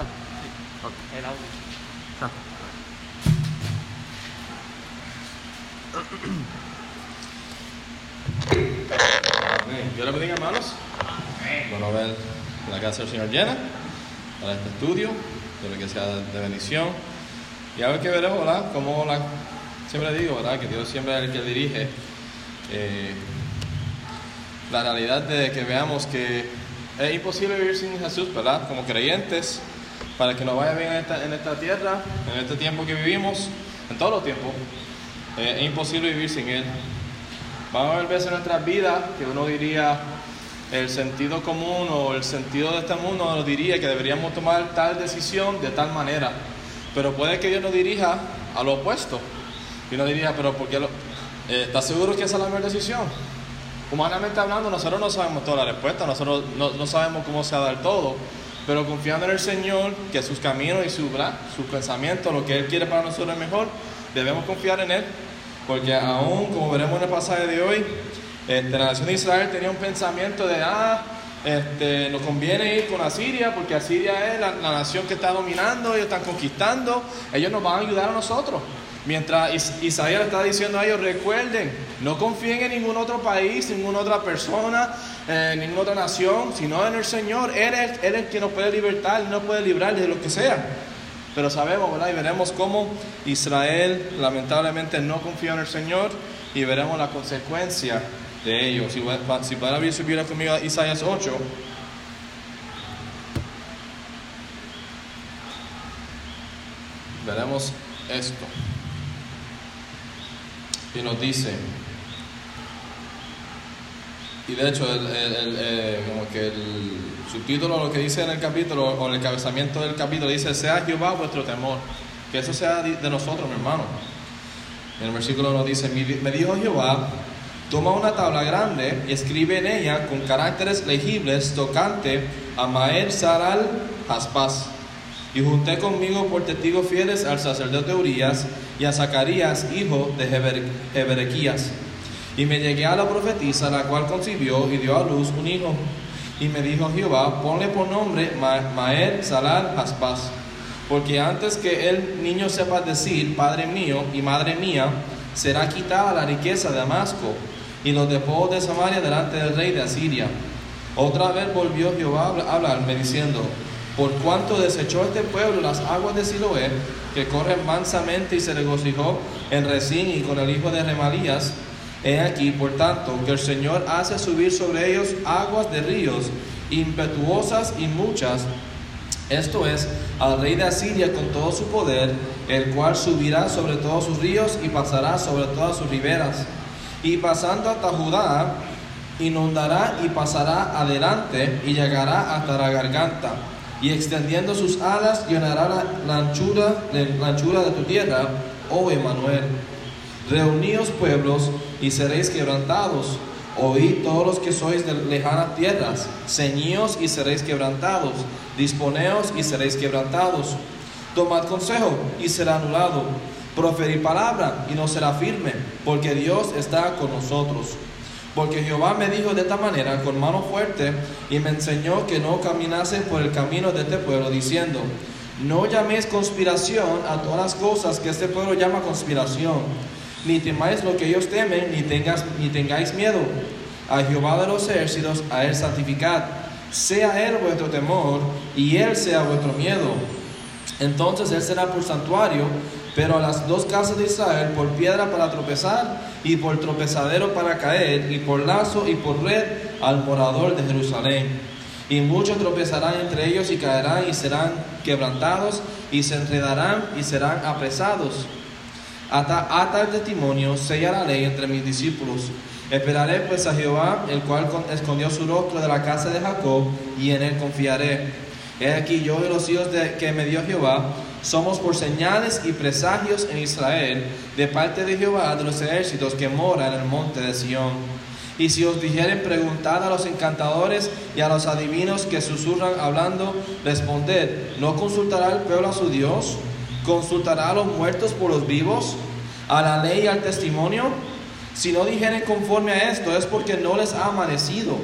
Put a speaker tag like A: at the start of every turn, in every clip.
A: El audio.
B: Amén. Dios les bendiga, hermanos. Bueno, ver la casa del Señor llena para este estudio, espero que sea de bendición. Y a ver que veremos, ¿verdad? Como la, siempre digo, ¿verdad? Que Dios siempre es el que dirige. eh, la realidad de que veamos que es imposible vivir sin Jesús, ¿verdad? Como creyentes, para que nos vaya bien en esta, en esta tierra, en este tiempo que vivimos, en todos los tiempos, eh, es imposible vivir sin Él. Van a haber veces en nuestras vidas que uno diría el sentido común o el sentido de este mundo nos diría que deberíamos tomar tal decisión de tal manera. Pero puede que Dios nos dirija a lo opuesto. Y nos diría, pero ¿por qué lo... eh, ¿Estás seguro que esa es la mejor decisión? Humanamente hablando, nosotros no sabemos toda la respuesta, nosotros no, no sabemos cómo se va a dar todo, pero confiando en el Señor, que sus caminos y su, ¿verdad? sus pensamientos, lo que Él quiere para nosotros es mejor, debemos confiar en Él, porque aún, como veremos en el pasaje de hoy, este, la nación de Israel tenía un pensamiento de, ah, este, nos conviene ir con Asiria, porque Asiria es la, la nación que está dominando, ellos están conquistando, ellos nos van a ayudar a nosotros. Mientras Is- Isaías está diciendo a ellos, recuerden, no confíen en ningún otro país, ninguna otra persona, en ninguna otra nación, sino en el Señor. Él es, Él es quien nos puede libertar, nos puede librar de lo que sea. Pero sabemos, ¿verdad? Y veremos cómo Israel lamentablemente no confió en el Señor y veremos la consecuencia de ello. Si, si pueden abrir su Biblia conmigo a Isaías 8. Veremos esto. Y nos dice, y de hecho, el, el- el, eh, como que el subtítulo, lo que dice en el capítulo, o en el cabezamiento del capítulo, dice, sea Jehová vuestro temor. Que eso sea de nosotros, mi hermano. En el versículo nos dice, "Mi- me dijo Jehová, toma una tabla grande y escribe en ella con caracteres legibles tocante a Maer Saral Haspaz. Y junté conmigo por testigos fieles al sacerdote Urias y a Zacarías, hijo de Heber- Heberequías. Y me llegué a la profetisa, la cual concibió y dio a luz un hijo. Y me dijo Jehová, ponle por nombre Ma- Maer Salal Haspaz. Porque antes que el niño sepa decir, Padre mío y Madre mía, será quitada la riqueza de Damasco y los despojos de Samaria delante del rey de Asiria. Otra vez volvió Jehová a habl- a hablarme diciendo, por cuanto desechó este pueblo las aguas de Siloé, que corren mansamente y se regocijó en Resín y con el hijo de Remalías, he aquí, por tanto, que el Señor hace subir sobre ellos aguas de ríos impetuosas y muchas, esto es, al rey de Asiria con todo su poder, el cual subirá sobre todos sus ríos y pasará sobre todas sus riberas. Y pasando hasta Judá, inundará y pasará adelante y llegará hasta la garganta. Y extendiendo sus alas llenará la, anchura, la anchura de tu tierra, oh Emanuel. Reuníos pueblos y seréis quebrantados. Oíd todos los que sois de lejanas tierras, ceñíos y seréis quebrantados, disponeos y seréis quebrantados. Tomad consejo y será anulado. Proferir palabra y no será firme, porque Dios está con nosotros. Porque Jehová me dijo de esta manera con mano fuerte y me enseñó que no caminase por el camino de este pueblo, diciendo, no llaméis conspiración a todas las cosas que este pueblo llama conspiración, ni temáis lo que ellos temen, ni, tengas, ni tengáis miedo. A Jehová de los ejércitos, a él santificad. Sea él vuestro temor y él sea vuestro miedo. Entonces él será por santuario, pero a las dos casas de Israel por piedra para tropezar y por tropezadero para caer y por lazo y por red al morador de Jerusalén. Y muchos tropezarán entre ellos y caerán y serán quebrantados y se enredarán y serán apresados. Ata, ata el testimonio, sella la ley entre mis discípulos. Esperaré pues a Jehová, el cual con- escondió su rostro de la casa de Jacob, y en él confiaré. He aquí yo y los hijos de, que me dio Jehová, somos por señales y presagios en Israel, de parte de Jehová de los ejércitos que mora en el monte de Sión. Y si os dijeren, preguntad a los encantadores y a los adivinos que susurran hablando, responded, ¿no consultará el pueblo a su Dios? ¿Consultará a los muertos por los vivos? ¿A la ley y al testimonio? Si no dijeren conforme a esto, es porque no les ha amanecido.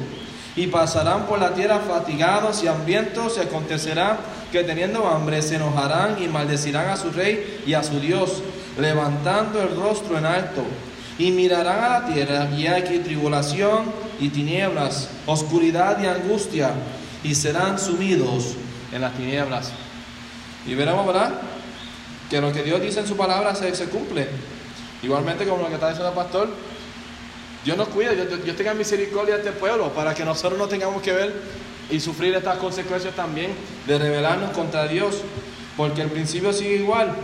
B: Y pasarán por la tierra fatigados y hambrientos, y acontecerá que teniendo hambre se enojarán y maldecirán a su rey y a su Dios, levantando el rostro en alto. Y mirarán a la tierra y aquí tribulación y tinieblas, oscuridad y angustia, y serán sumidos en las tinieblas. Y veremos, ¿verdad? Que lo que Dios dice en su palabra se, se cumple. Igualmente como lo que está diciendo el pastor, Dios nos cuida, Dios, tenga misericordia de este pueblo para que nosotros no tengamos que ver y sufrir estas consecuencias también de rebelarnos contra Dios, porque el principio sigue igual.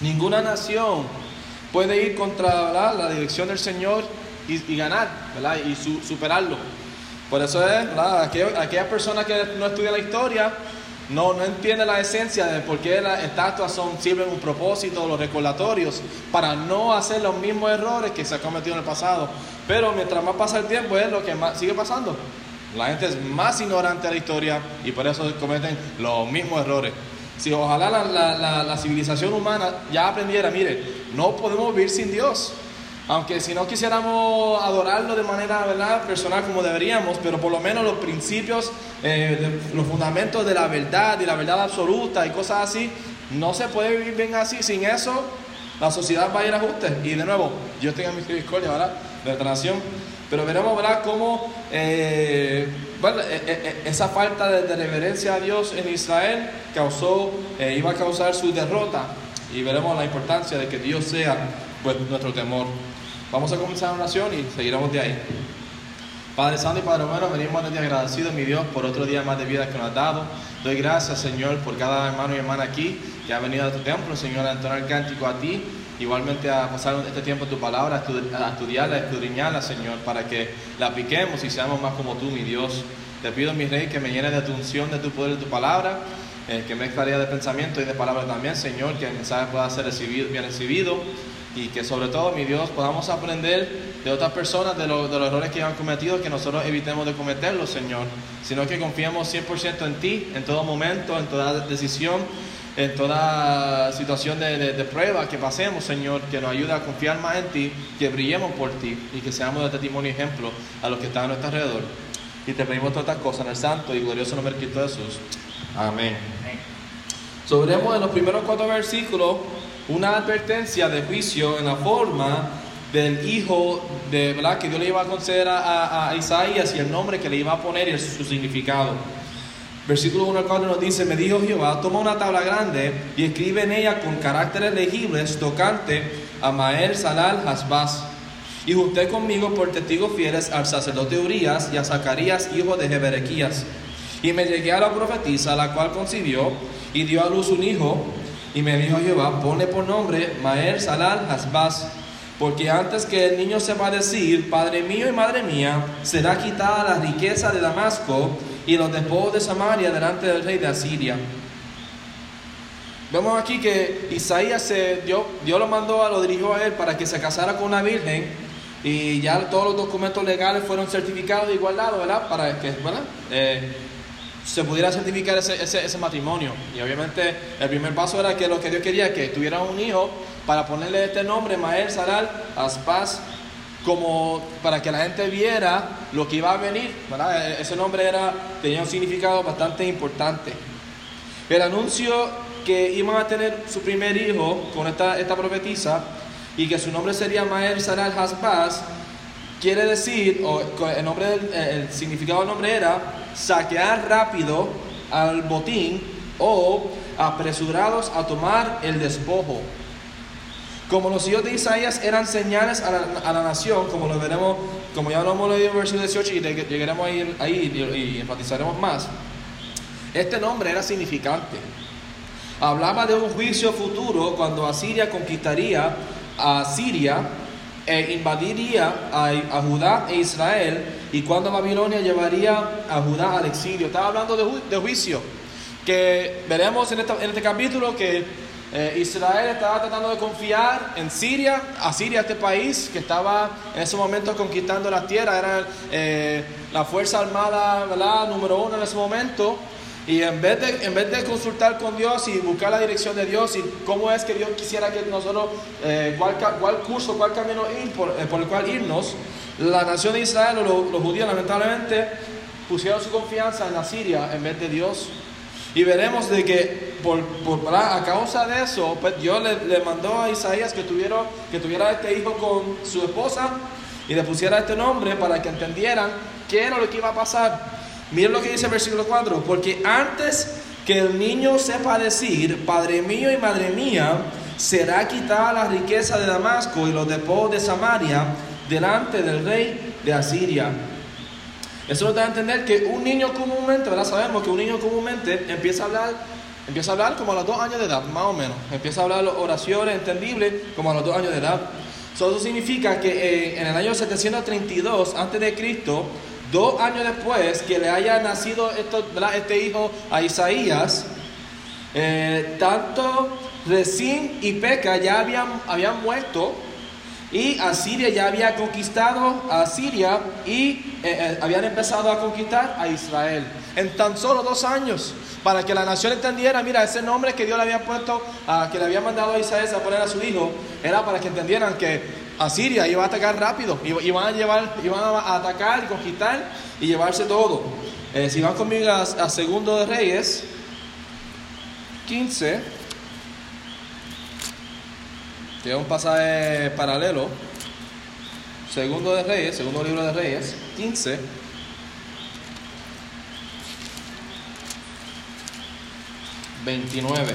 B: Ninguna nación puede ir contra la dirección del Señor y, ganar, ¿verdad? Y superarlo. Por eso es, ¿verdad? Aquella, persona que no estudia la historia no, no entiende la esencia de por qué las estatuas son, sirven un propósito, los recordatorios, para no hacer los mismos errores que se han cometido en el pasado. Pero mientras más pasa el tiempo es lo que más sigue pasando. La gente es más ignorante de la historia y por eso cometen los mismos errores. Si ojalá la, la civilización humana ya aprendiera, mire, no podemos vivir sin Dios. Aunque si no quisiéramos adorarlo de manera ¿verdad? personal como deberíamos, pero por lo menos los principios, eh, los fundamentos de la verdad y la verdad absoluta y cosas así, no se puede vivir bien así. Sin eso, la sociedad va a ir a ajustes. Y de nuevo, Dios tenga misericordia, ¿verdad? De la nación. Pero veremos, ¿verdad?, cómo eh, eh, esa falta de, reverencia a Dios en Israel causó, iba a causar su derrota. Y veremos la importancia de que Dios sea pues, nuestro temor. Vamos a comenzar la oración y seguiremos de ahí. Padre Santo y Padre bueno, venimos a agradecidos, mi Dios, por otro día más de vida que nos has dado. Doy gracias, Señor, por cada hermano y hermana aquí que ha venido a tu templo, Señor, a entonar el cántico a ti. Igualmente a pasar este tiempo en tu palabra, a estudiarla, a escudriñarla, Señor, para que la apliquemos y seamos más como tú, mi Dios. Te pido, mi Rey, que me llene de tu unción, de tu poder, de tu palabra, eh, que me claridad de pensamiento y de palabra también, Señor, que el mensaje pueda ser recibido, bien recibido y que sobre todo, mi Dios, podamos aprender de otras personas de, los errores que han cometido, que nosotros evitemos de cometerlos, Señor, sino que confiemos 100% en ti, en todo momento, en toda decisión, en toda situación de, prueba que pasemos, Señor, que nos ayude a confiar más en ti, que brillemos por ti y que seamos de testimonio y ejemplo a los que están a nuestro alrededor. Y te pedimos todas estas cosas en el santo y glorioso nombre de Cristo Jesús. Amén. Sobremos en los primeros cuatro versículos una advertencia de juicio en la forma del hijo de ¿verdad? que Dios le iba a conceder a, Isaías y el nombre que le iba a poner y su significado. Versículo 1 al 4 nos dice, me dijo Jehová, toma una tabla grande y escribe en ella con caracteres legibles tocante a Maer Salal Hasbaz. Y junté conmigo por testigos fieles al sacerdote Urias y a Zacarías, hijo de Jeberequías. Y me llegué a la profetisa, la cual concibió y dio a luz un hijo y me dijo Jehová, ponle por nombre Maer Salal Hasbaz, porque antes que el niño sepa decir, Padre mío y Madre mía, será quitada la riqueza de Damasco y los despojos de Samaria delante del rey de Asiria. Vemos aquí que Isaías se, Dios, Dios lo mandó, a, lo dirigió a él para que se casara con una virgen y ya todos los documentos legales fueron certificados y igualados, ¿verdad? Para que, ¿verdad? Eh, se pudiera certificar ese, ese, matrimonio. Y obviamente el primer paso era que lo que Dios quería, que tuviera un hijo para ponerle este nombre, Mael Saral Aspaz, como para que la gente viera lo que iba a venir. E, ese nombre era, tenía un significado bastante importante. El anuncio que iban a tener su primer hijo con esta, esta profetisa y que su nombre sería Mael Saral Aspaz, quiere decir, o el, nombre el significado del nombre era saquear rápido al botín o apresurados a tomar el despojo. Como los hijos de Isaías eran señales a la, nación, como lo veremos, como ya lo hemos leído en el versículo 18 y llegaremos ahí, ahí y, enfatizaremos más, este nombre era significante. Hablaba de un juicio futuro cuando Asiria conquistaría a Siria e invadiría a, Judá e Israel y cuando Babilonia llevaría a Judá al exilio. Estaba hablando de, juicio, que veremos en, este capítulo que eh, Israel estaba tratando de confiar en Siria, a Siria, este país que estaba en ese momento conquistando la tierra, era eh, la fuerza armada número uno en ese momento. Y en vez, de, en vez de consultar con Dios y buscar la dirección de Dios y cómo es que Dios quisiera que nosotros, eh, cuál, cuál, curso, cuál camino ir por, eh, por, el cual irnos, la nación de Israel o los, judíos lamentablemente pusieron su confianza en la Siria en vez de Dios. Y veremos de que por, por- a causa de eso, pues Dios le, mandó a Isaías que tuviera, que tuviera este hijo con su esposa y le pusiera este nombre para que entendieran qué era lo que iba a pasar. Miren lo que dice el versículo 4, porque antes que el niño sepa decir, Padre mío y Madre mía, será quitada la riqueza de Damasco y los depósitos de Samaria delante del rey de Asiria. Eso nos da a entender que un niño comúnmente, ¿verdad? Sabemos que un niño comúnmente empieza a hablar, empieza a hablar como a los dos años de edad, más o menos. Empieza a hablar oraciones entendibles como a los dos años de edad. So, eso significa que en el año 732 antes de Cristo, dos años después que le haya nacido este hijo a Isaías, eh, tanto Resín y Peca ya habían muerto y Asiria ya había conquistado a Siria y eh, eh, habían empezado a conquistar a Israel en tan solo dos años. Para que la nación entendiera, mira, ese nombre que Dios le había puesto, que le había mandado a Isaías a poner a su hijo, era para que entendieran que Asiria iba a atacar rápido, iba- iban a, llevar, iban a atacar y conquistar y llevarse todo. Eh, si van conmigo a, a Segundo de Reyes 15, que un pasaje paralelo. Segundo de Reyes, segundo libro de Reyes, 15. Veintinueve.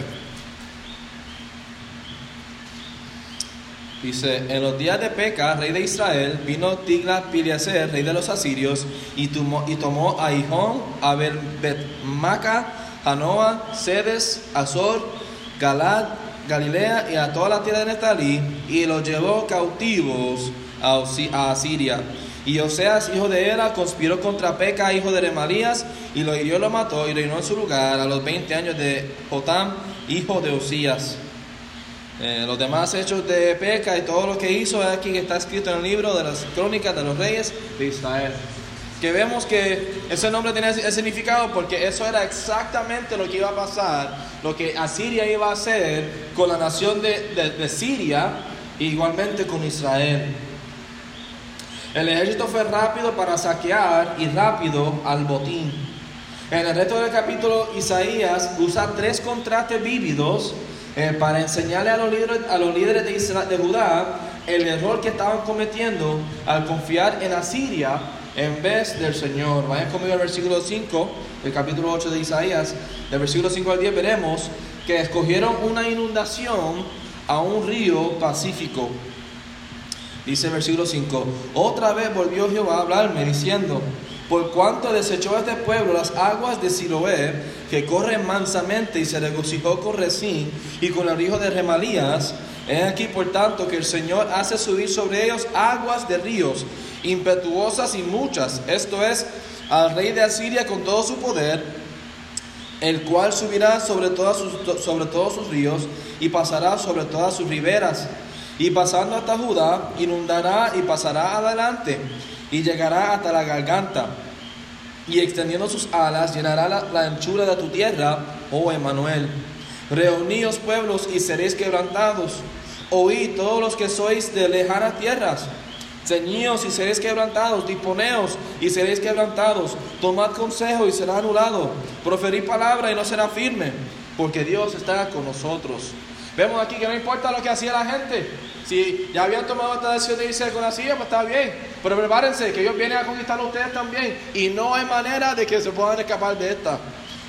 B: Dice, en los días de Peca, rey de Israel, vino Tiglat Pileser, rey de los asirios, y tomó, y tomó a Hijón, a Maca, Janoa, Sedes, Azor, Galad, Galilea y a toda la tierra de Neftalí, y los llevó cautivos a, Asiria. Y Oseas, hijo de Era, conspiró contra Peca, hijo de Remalías, y lo hirió, lo mató, y reinó en su lugar a los 20 años de Jotam, hijo de Osías. Eh, los demás hechos de Peca y todo lo que hizo aquí que está escrito en el libro de las crónicas de los reyes de Israel. Que vemos que ese nombre tiene ese significado porque eso era exactamente lo que iba a pasar, lo que Asiria iba a hacer con la nación de, de- de Siria, e igualmente con Israel. El ejército fue rápido para saquear y rápido al botín. En el resto del capítulo, Isaías usa tres contrastes vívidos eh, para enseñarle a los líderes, a los líderes de, Isra- de Judá el error que estaban cometiendo al confiar en Asiria en vez del Señor. Vayan conmigo al versículo 5, del capítulo 8 de Isaías. Del versículo 5 al 10 veremos que escogieron una inundación a un río pacífico. Dice el versículo 5, otra vez volvió Jehová a hablarme diciendo, por cuanto desechó este pueblo las aguas de Siloé, que corren mansamente y se regocijó con Resín y con el hijo de Remalías, he aquí por tanto que el Señor hace subir sobre ellos aguas de ríos, impetuosas y muchas, esto es, al rey de Asiria con todo su poder, el cual subirá sobre todos sus ríos y pasará sobre todas sus riberas. Y pasando hasta Judá, inundará y pasará adelante y llegará hasta la garganta. Y extendiendo sus alas, llenará la, la anchura de tu tierra, oh Emanuel. Reuníos pueblos y seréis quebrantados. Oíd todos los que sois de lejanas tierras. Ceñíos y seréis quebrantados, disponeos y seréis quebrantados, tomad consejo y será anulado, proferid palabra y no será firme, porque Dios está con nosotros. Vemos aquí que no importa lo que hacía la gente, si ya habían tomado esta decisión de irse con la silla, pues está bien, pero prepárense que ellos vienen a conquistar a ustedes también, y no hay manera de que se puedan escapar de esta,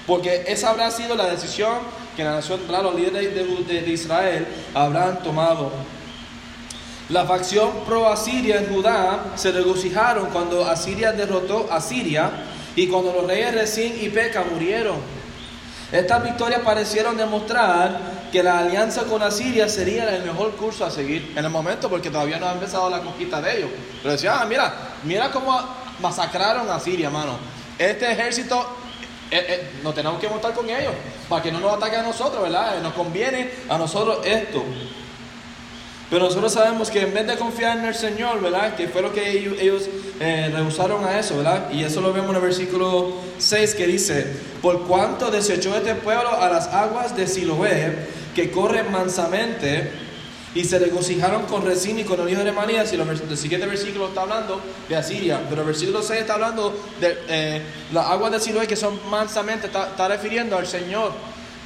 B: porque esa habrá sido la decisión que la nación, claro, los líderes de, de- de Israel habrán tomado. La facción pro Asiria en Judá se regocijaron cuando Asiria derrotó a Siria y cuando los reyes Resín y Peca murieron. Estas victorias parecieron demostrar que la alianza con Asiria sería el mejor curso a seguir en el momento porque todavía no ha empezado la conquista de ellos. Pero decían, ah, mira, mira cómo masacraron a Siria, mano. Este ejército, eh, eh, nos tenemos que montar con ellos para que no nos ataquen a nosotros, ¿verdad? Nos conviene a nosotros esto. Pero nosotros sabemos que en vez de confiar en el Señor, ¿verdad? Que fue lo que ellos, ellos, eh, rehusaron a eso, ¿verdad? Y eso lo vemos en el versículo 6 que dice, por cuanto desechó este pueblo a las aguas de Siloé, que corren mansamente, y se regocijaron con Resín y con el hijo de Remanías. Y el siguiente versículo está hablando de Asiria, pero el versículo 6 está hablando de eh, las aguas de Siloé que son mansamente, está, refiriendo al Señor.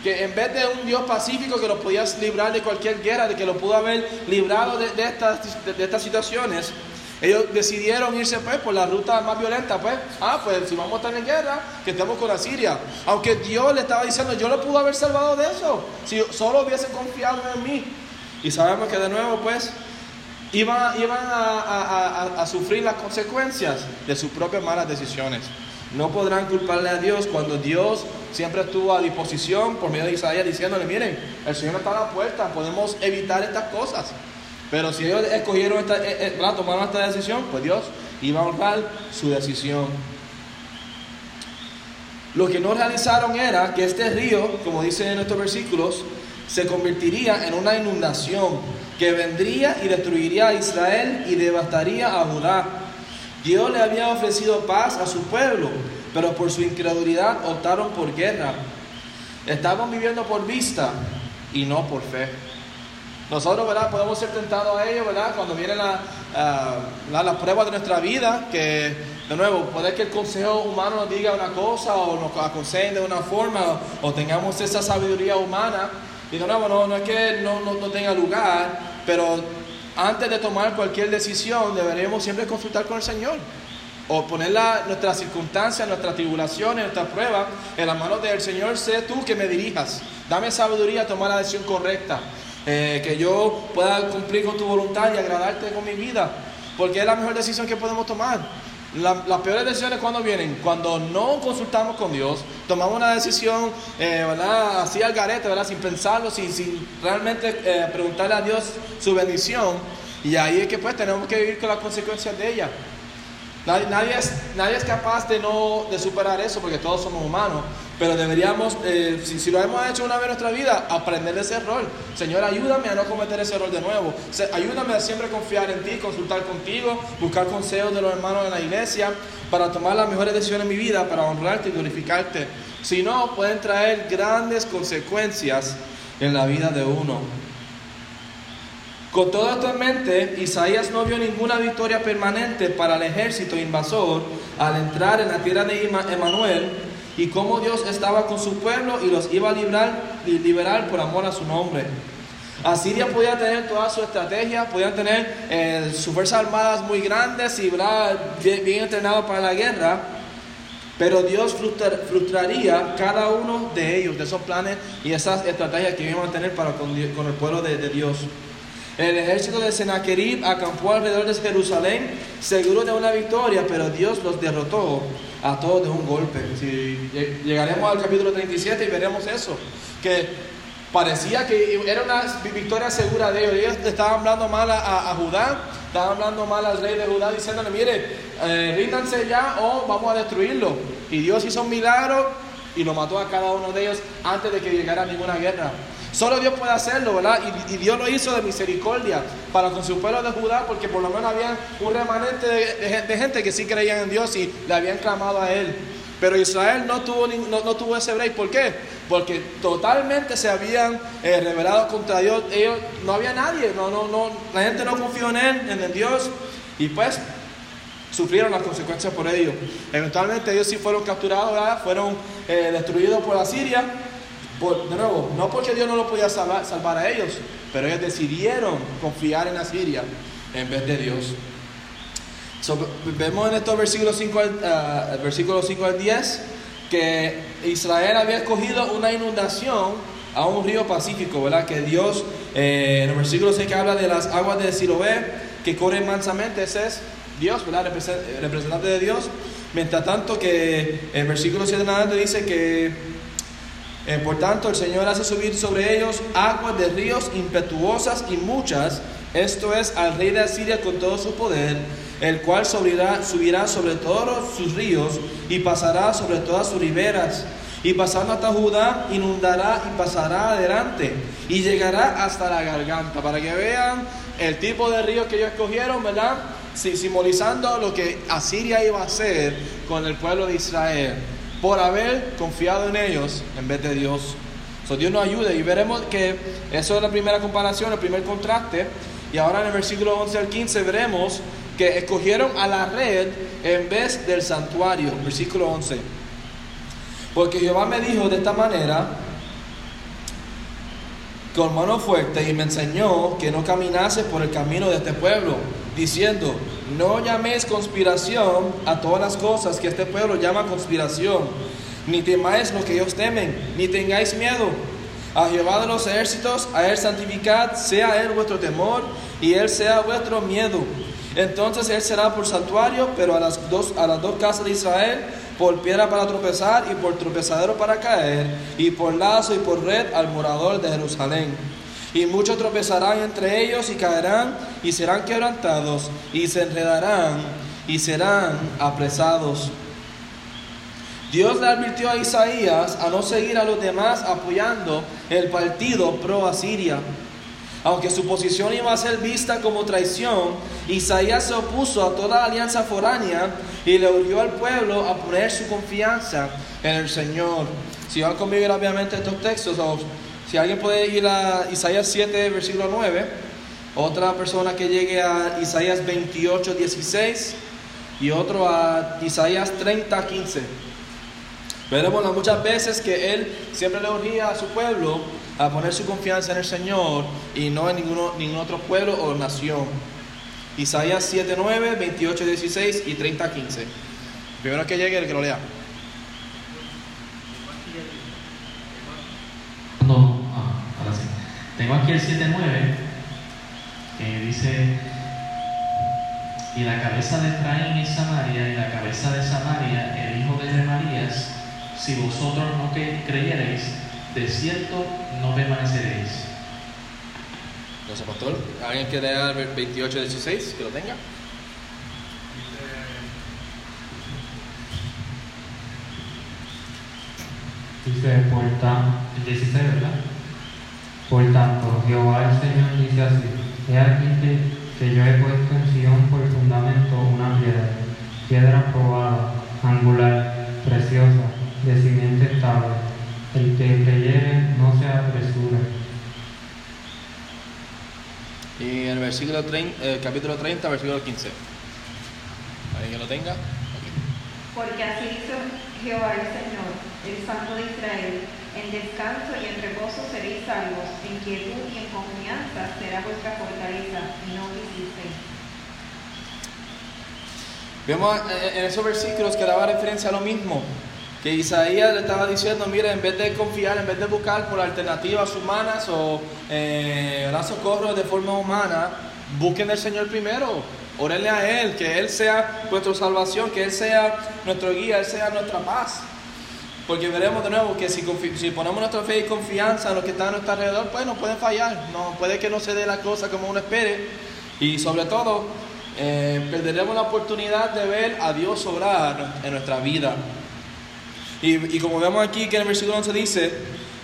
B: Que en vez de un Dios pacífico que lo podía librar de cualquier guerra, de que lo pudo haber librado de, estas, de, estas situaciones, ellos decidieron irse pues por la ruta más violenta, pues, ah, pues si vamos a estar en guerra, que estemos con Asiria. Aunque Dios le estaba diciendo, yo lo pudo haber salvado de eso, si solo hubiesen confiado en mí. Y sabemos que de nuevo, pues, iban, iban a, sufrir las consecuencias de sus propias malas decisiones. No podrán culparle a Dios cuando Dios siempre estuvo a disposición por medio de Isaías diciéndole, miren, el Señor está a la puerta, podemos evitar estas cosas. Pero si ellos escogieron esta, eh, eh, tomaron esta decisión, pues Dios iba a honrar su decisión. Lo que no realizaron era que este río, como dice en estos versículos, se convertiría en una inundación que vendría y destruiría a Israel y devastaría a Judá. Dios le había ofrecido paz a su pueblo, pero por su incredulidad optaron por guerra. Estaban viviendo por vista y no por fe. Nosotros, ¿verdad? Podemos ser tentados a ello, ¿verdad? Cuando vienen las la, pruebas de nuestra vida, que, de nuevo, puede que el consejo humano nos diga una cosa o nos aconsejen de una forma o tengamos esa sabiduría humana, y de nuevo, no, no es que no, tenga lugar, pero antes de tomar cualquier decisión deberemos siempre consultar con el Señor. O poner nuestras circunstancias, nuestras tribulaciones, nuestras pruebas en las manos del Señor. Sé tú que me dirijas. Dame sabiduría a tomar la decisión correcta. Eh, que yo pueda cumplir con tu voluntad y agradarte con mi vida. Porque es la mejor decisión que podemos tomar las peores decisiones cuando vienen, cuando no consultamos con Dios, tomamos una decisión, eh, ¿verdad? Así al garete, ¿verdad? Sin pensarlo, sin, sin realmente eh, preguntarle a Dios su bendición. Y ahí es que pues tenemos que vivir con las consecuencias de ella. Nadie, es, nadie es capaz de, no, de superar eso porque todos somos humanos, pero deberíamos, eh, si, lo hemos hecho una vez en nuestra vida, aprender de ese error. Señor, ayúdame a no cometer ese error de nuevo. ayúdame a siempre confiar en ti, consultar contigo, buscar consejos de los hermanos de la iglesia para tomar las mejores decisiones en mi vida, para honrarte y glorificarte. Si no, pueden traer grandes consecuencias en la vida de uno. Con todo esto en mente, Isaías no vio ninguna victoria permanente para el ejército invasor al entrar en la tierra de Emanuel y cómo Dios estaba con su pueblo y los iba a librar liberar por amor a su nombre. Asiria podía tener toda su estrategia, podían tener eh, sus fuerzas armadas muy grandes y bien, bien entrenados para la guerra, pero Dios frustraría cada uno de ellos, de esos planes y esas estrategias que iban a tener para con, el pueblo de Dios. El ejército de Sennacherib acampó alrededor de Jerusalén, seguro de una victoria, pero Dios los derrotó a todos de un golpe. Si llegaremos al capítulo 37 y veremos eso, que parecía que era una victoria segura de ellos. Ellos estaban hablando mal a, Judá, estaban hablando mal al rey de Judá, diciéndole, mire, eh, ríndanse ya o vamos a destruirlo. Y Dios hizo un milagro y lo mató a cada uno de ellos antes de que llegara ninguna guerra. Solo Dios puede hacerlo, ¿verdad? Y, Dios lo hizo de misericordia para con su pueblo de Judá, porque por lo menos había un remanente de, gente que sí creían en Dios y le habían clamado a Él. Pero Israel no tuvo, no, tuvo ese break. ¿Por qué? Porque totalmente se habían eh, revelado contra Dios. Ellos, no había nadie, no, no, no, la gente no confió en Él, en el Dios. Y pues sufrieron las consecuencias por ello. Eventualmente ellos sí fueron capturados, ¿verdad? fueron eh, destruidos por Asiria de nuevo, no porque Dios no lo podía salvar, salvar, a ellos, pero ellos decidieron confiar en Asiria en vez de Dios. vemos en estos versículos 5 al, uh, versículo 5 al 10 que Israel había escogido una inundación a un río pacífico, ¿verdad? Que Dios, eh, en el versículo 6 que habla de las aguas de Siloé que corren mansamente, ese es Dios, ¿verdad? Representante de Dios. Mientras tanto que el versículo 7 en adelante dice que por tanto, el Señor hace subir sobre ellos aguas de ríos impetuosas y muchas, esto es al rey de Asiria con todo su poder, el cual subirá, subirá sobre todos sus ríos y pasará sobre todas sus riberas. Y pasando hasta Judá, inundará y pasará adelante y llegará hasta la garganta. Para que vean el tipo de río que ellos escogieron, ¿verdad? simbolizando lo que Asiria iba a hacer con el pueblo de Israel por haber confiado en ellos en vez de Dios. So, Dios nos ayude y veremos que eso es la primera comparación, el primer contraste. Y ahora en el versículo 11 al 15 veremos que escogieron a la red en vez del santuario. Versículo 11. Porque Jehová me dijo de esta manera, con mano fuerte, y me enseñó que no caminase por el camino de este pueblo, diciendo, no llaméis conspiración a todas las cosas que este pueblo llama conspiración, ni temáis lo que ellos temen, ni tengáis miedo. A Jehová de los ejércitos, a él santificad, sea él vuestro temor, y él sea vuestro miedo. Entonces él será por santuario, pero a las dos, a las dos casas de Israel, por piedra para tropezar y por tropezadero para caer, y por lazo y por red al morador de Jerusalén. Y muchos tropezarán entre ellos y caerán y serán quebrantados y se enredarán y serán apresados. Dios le advirtió a Isaías a no seguir a los demás apoyando el partido pro Asiria. Aunque su posición iba a ser vista como traición, Isaías se opuso a toda alianza foránea y le urgió al pueblo a poner su confianza en el Señor. Si van conmigo rápidamente estos textos, si alguien puede ir a Isaías 7, versículo 9, otra persona que llegue a Isaías 28, 16 y otro a Isaías 30, 15. Veremos muchas veces que él siempre le urgía a su pueblo a poner su confianza en el Señor y no en ningún otro pueblo o nación. Isaías 7, 9, 28, 16 y 30, 15. Primero que llegue el que lo lea.
C: No, ah, ahora sí. Tengo aquí el 7, 9 que dice, y la cabeza de Efraín y Samaria, y la cabeza de Samaria, el hijo de Remarías, si vosotros no creyereis, de cierto no permaneceréis.
B: Entonces, pastor, ¿alguien quiere leer 28, 16? Que lo tenga.
D: Dice, por tanto, el 16, ¿verdad? Por tanto, Jehová el Señor dice así, he aquí que, que yo he puesto en Sion por fundamento una piedra, piedra probada, angular, preciosa, de simiente estable. El que creyere no se apresure.
B: Y en el versículo 30, eh, capítulo 30, versículo 15. ¿Alguien que lo tenga?
E: Porque así hizo Jehová el Señor, el Santo de Israel, en descanso y en reposo seréis salvos, en quietud y en confianza será vuestra fortaleza, no quisisteis.
B: Vemos eh, en esos versículos que daba referencia a lo mismo, que Isaías le estaba diciendo, mira, en vez de confiar, en vez de buscar por alternativas humanas o eh, socorro de forma humana, busquen al Señor primero, órenle a Él, que Él sea nuestra salvación, que Él sea nuestro guía, Él sea nuestra paz. Porque veremos de nuevo que si, ponemos nuestra fe y confianza en lo que está a nuestro alrededor, pues no pueden fallar, no, puede que no se dé la cosa como uno espere. Y sobre todo, eh, perderemos la oportunidad de ver a Dios obrar en nuestra vida. Y, como vemos aquí que en el versículo 11 dice,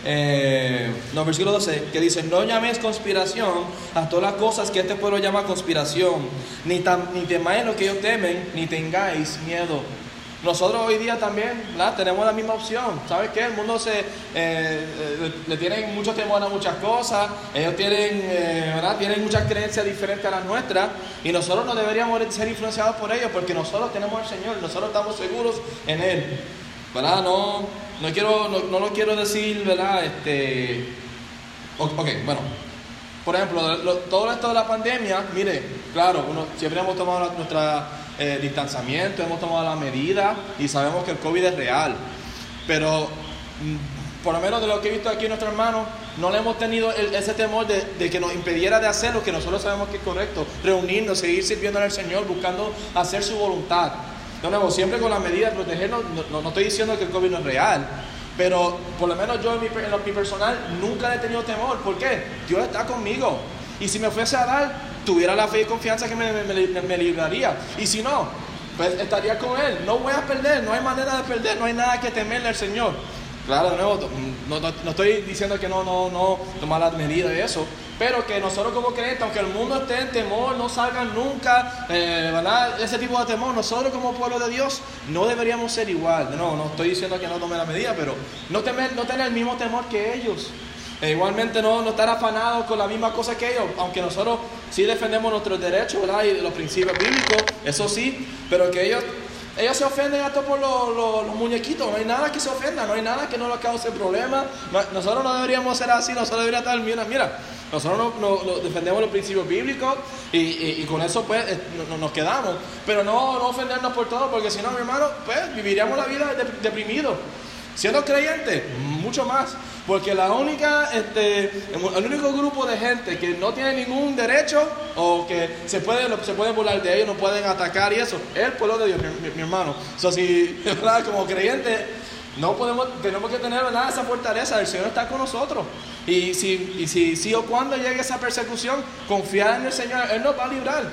B: eh, no, versículo 12, que dice, no llaméis conspiración a todas las cosas que este pueblo llama conspiración, ni temáis lo que ellos temen, ni tengáis miedo. Nosotros hoy día también tenemos la misma opción. ¿Sabes qué? El mundo se, eh, le, tienen mucho temor a muchas cosas, ellos tienen, eh, ¿verdad? tienen muchas creencias diferentes a las nuestras y nosotros no deberíamos ser influenciados por ellos porque nosotros tenemos al Señor, nosotros estamos seguros en Él. ¿verdad? No, no, quiero, no, lo quiero decir, ¿verdad? Este, ok, bueno, por ejemplo, todo esto de la pandemia, mire, claro, uno, siempre hemos tomado nuestro eh, distanciamiento, hemos tomado la medida y sabemos que el COVID es real, pero mm, por lo menos de lo que he visto aquí nuestros hermanos, no le hemos tenido ese temor de, que nos impediera de hacer lo que nosotros sabemos que es correcto, reunirnos, seguir sirviendo al Señor, buscando hacer su voluntad. De nuevo, siempre con la medida de protegernos, no, estoy diciendo que el COVID no es real, pero por lo menos yo en mi, en personal nunca he tenido temor. ¿Por qué? Dios está conmigo. Y si me fuese a dar, tuviera la fe y confianza que me, me, libraría. Y si no, pues estaría con Él. No voy a perder, no hay manera de perder, no hay nada que temerle al Señor. Claro, de nuevo, no, no- no estoy diciendo que no, no, no tomar las medidas de eso, pero que nosotros como creyentes, aunque el mundo esté en temor, no salgan nunca, eh, ¿verdad? Ese tipo de temor, nosotros como pueblo de Dios no deberíamos ser igual. Nuevo, no estoy diciendo que no tomen la medida, pero no temer, no tener el mismo temor que ellos. E igualmente no, no estar afanados con la misma cosa que ellos, aunque nosotros sí defendemos nuestros derechos ¿verdad? y los principios bíblicos, eso sí, pero que ellos, ellos se ofenden hasta por los, muñequitos, no hay nada que se ofenda, no hay nada que no les cause problemas, No- nosotros no deberíamos ser así, nosotros deberíamos estar, mira, mira, nosotros no, no- no defendemos los principios bíblicos y, con eso pues eh, no- no- nos quedamos, pero no, no ofendernos por todo, porque si no, mi hermano, pues viviríamos la vida de- deprimidos. Siendo creyente, mucho más. Porque la única, este, el único grupo de gente que no tiene ningún derecho o que se puede, se burlar de ellos, no pueden atacar y eso, es el pueblo de Dios, mi, hermano. O sea, si, como creyente, no podemos, tenemos que tener ¿verdad? esa fortaleza, el Señor está con nosotros. Y si, y si, si o cuando llegue esa persecución, confiar en el Señor, Él nos va a librar.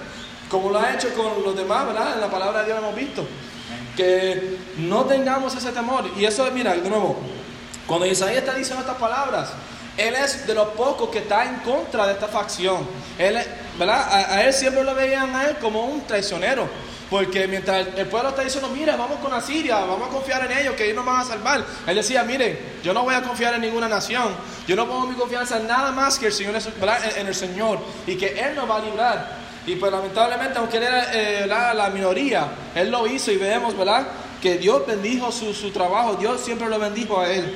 B: Como lo ha hecho con los demás, ¿verdad? En la palabra de Dios hemos visto que no tengamos ese temor. Y eso, mira, de nuevo, cuando Isaías está diciendo estas palabras, él es de los pocos que está en contra de esta facción. Él, ¿verdad? A, él siempre lo veían a él como un traicionero. Porque mientras el pueblo está diciendo, mira, vamos con Asiria, vamos a confiar en ellos, que ellos nos van a salvar. Él decía, miren, yo no voy a confiar en ninguna nación. Yo no pongo mi confianza en nada más que el Señor, en el Señor. Y que Él nos va a librar. Y pues lamentablemente, aunque él era eh, la, minoría, él lo hizo y vemos, ¿verdad? Que Dios bendijo su, su trabajo, Dios siempre lo bendijo a él.